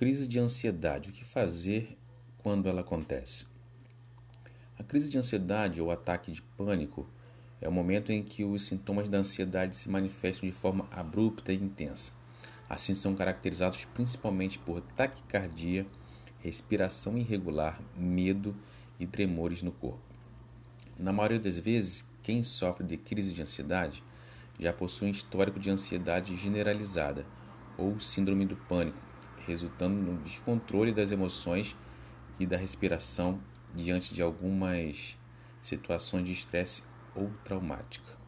Crise de ansiedade. O que fazer quando ela acontece? A crise de ansiedade ou ataque de pânico é o momento em que os sintomas da ansiedade se manifestam de forma abrupta e intensa. Assim, são caracterizados principalmente por taquicardia, respiração irregular, medo e tremores no corpo. Na maioria das vezes, quem sofre de crise de ansiedade já possui um histórico de ansiedade generalizada ou síndrome do pânico, resultando no descontrole das emoções e da respiração diante de algumas situações de estresse ou traumática.